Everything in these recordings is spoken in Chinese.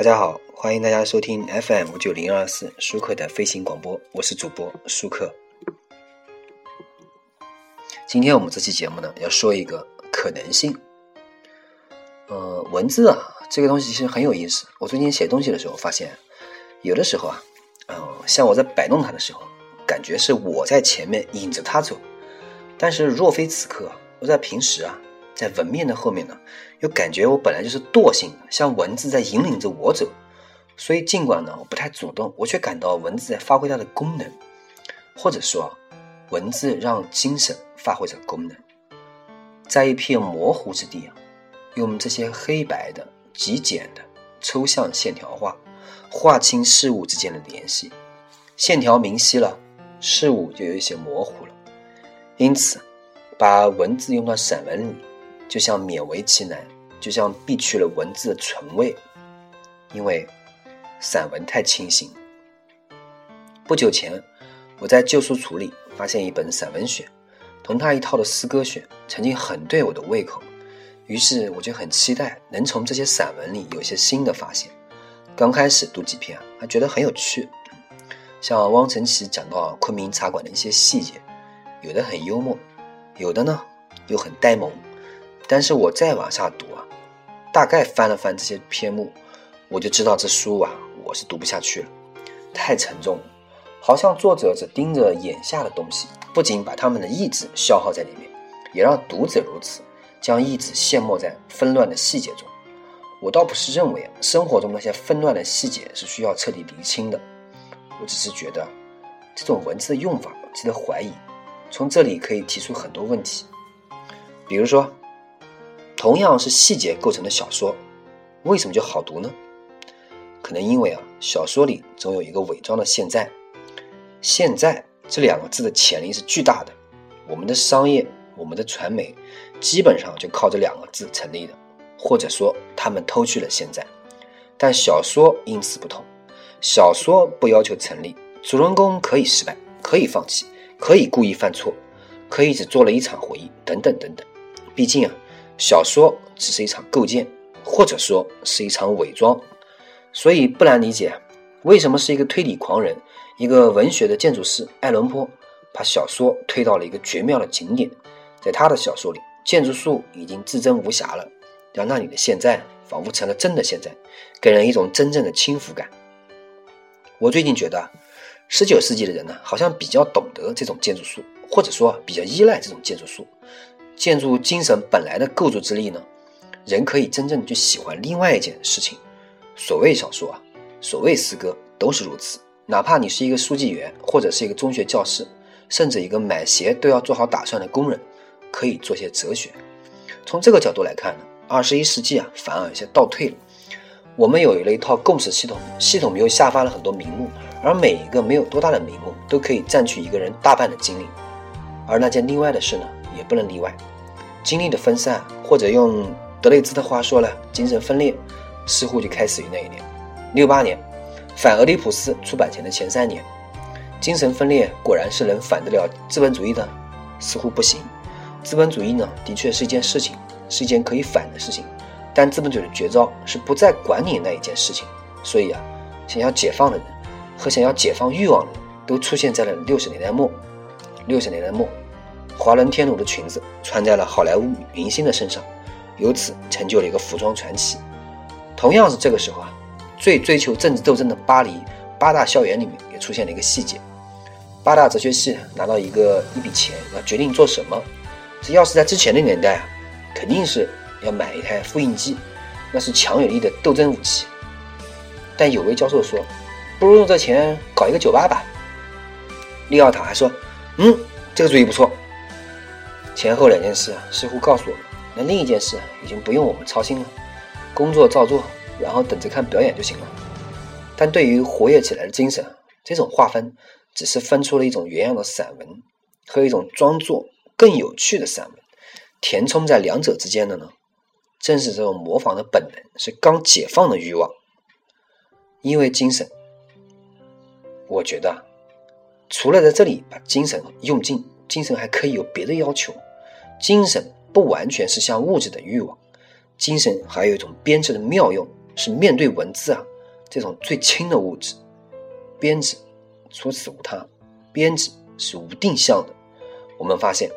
大家好，欢迎大家收听 FM 五九零二四舒克的飞行广播，我是主播舒克。今天我们这期节目呢，要说一个可能性。呃，文字啊，这个东西其实很有意思。我最近写东西的时候发现，有的时候啊，嗯，像我在摆弄它的时候，感觉是我在前面引着它走；但是若非此刻，我在平时啊。在文面的后面呢，又感觉我本来就是惰性的，像文字在引领着我走，所以尽管呢我不太主动，我却感到文字在发挥它的功能，或者说，文字让精神发挥着功能，在一片模糊之地啊，用这些黑白的极简的抽象线条画，划清事物之间的联系，线条明晰了，事物就有一些模糊了，因此，把文字用到散文里。就像勉为其难，就像避去了文字的纯味，因为散文太清新。不久前，我在旧书橱里发现一本散文选，同他一套的诗歌选，曾经很对我的胃口，于是我就很期待能从这些散文里有些新的发现。刚开始读几篇，还觉得很有趣，像汪曾祺讲到昆明茶馆的一些细节，有的很幽默，有的呢又很呆萌。但是我再往下读啊，大概翻了翻这些篇目，我就知道这书啊，我是读不下去了，太沉重了，好像作者只盯着眼下的东西，不仅把他们的意志消耗在里面，也让读者如此，将意志陷没在纷乱的细节中。我倒不是认为生活中那些纷乱的细节是需要彻底厘清的，我只是觉得这种文字的用法值得怀疑。从这里可以提出很多问题，比如说。同样是细节构成的小说，为什么就好读呢？可能因为啊，小说里总有一个伪装的现在，现在这两个字的潜力是巨大的。我们的商业，我们的传媒，基本上就靠这两个字成立的，或者说他们偷去了现在。但小说因此不同，小说不要求成立，主人公可以失败，可以放弃，可以故意犯错，可以只做了一场回忆，等等等等。毕竟啊。小说只是一场构建，或者说是一场伪装，所以不难理解为什么是一个推理狂人，一个文学的建筑师爱伦坡，把小说推到了一个绝妙的景点。在他的小说里，建筑术已经至真无瑕了，让那里的现在仿佛成了真的现在，给人一种真正的轻浮感。我最近觉得，十九世纪的人呢，好像比较懂得这种建筑术，或者说比较依赖这种建筑术。建筑精神本来的构筑之力呢，人可以真正去喜欢另外一件事情。所谓小说啊，所谓诗歌都是如此。哪怕你是一个书记员，或者是一个中学教师，甚至一个买鞋都要做好打算的工人，可以做些哲学。从这个角度来看呢，二十一世纪啊，反而有些倒退了。我们有了一套共识系统，系统又下发了很多名目，而每一个没有多大的名目，都可以占据一个人大半的精力。而那件另外的事呢，也不能例外。精力的分散，或者用德雷兹的话说呢，精神分裂，似乎就开始于那一年，六八年，反俄狄浦斯出版前的前三年，精神分裂果然是能反得了资本主义的，似乎不行。资本主义呢，的确是一件事情，是一件可以反的事情，但资本主义的绝招是不再管你那一件事情。所以啊，想要解放的人和想要解放欲望的人，都出现在了六十年代末。六十年代末。华伦天奴的裙子穿在了好莱坞明星的身上，由此成就了一个服装传奇。同样是这个时候啊，最追求政治斗争的巴黎八大校园里面也出现了一个细节：八大哲学系拿到一个一笔钱，要决定做什么。这要是在之前的年代啊，肯定是要买一台复印机，那是强有力的斗争武器。但有位教授说，不如用这钱搞一个酒吧吧。利奥塔还说，嗯，这个主意不错。前后两件事似乎告诉我们，那另一件事已经不用我们操心了，工作照做，然后等着看表演就行了。但对于活跃起来的精神，这种划分只是分出了一种原样的散文和一种装作更有趣的散文，填充在两者之间的呢，正是这种模仿的本能，是刚解放的欲望。因为精神，我觉得除了在这里把精神用尽，精神还可以有别的要求。精神不完全是像物质的欲望，精神还有一种编织的妙用，是面对文字啊，这种最轻的物质——编织，除此无他。编织是无定向的。我们发现，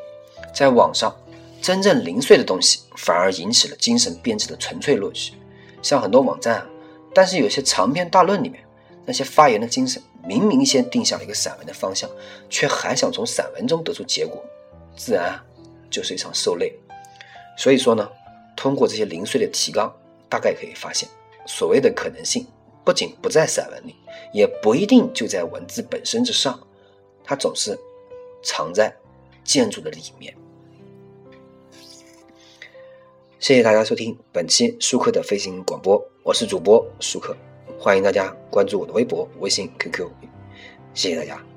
在网上，真正零碎的东西反而引起了精神编织的纯粹乐趣。像很多网站啊，但是有些长篇大论里面，那些发言的精神明明先定下了一个散文的方向，却还想从散文中得出结果，自然就是一场受累。所以说呢，通过这些零碎的提纲，大概可以发现，所谓的可能性不仅不在散文里，也不一定就在文字本身之上，它总是藏在建筑的里面。谢谢大家收听本期舒克的飞行广播，我是主播舒克，欢迎大家关注我的微博、微信、QQ，谢谢大家。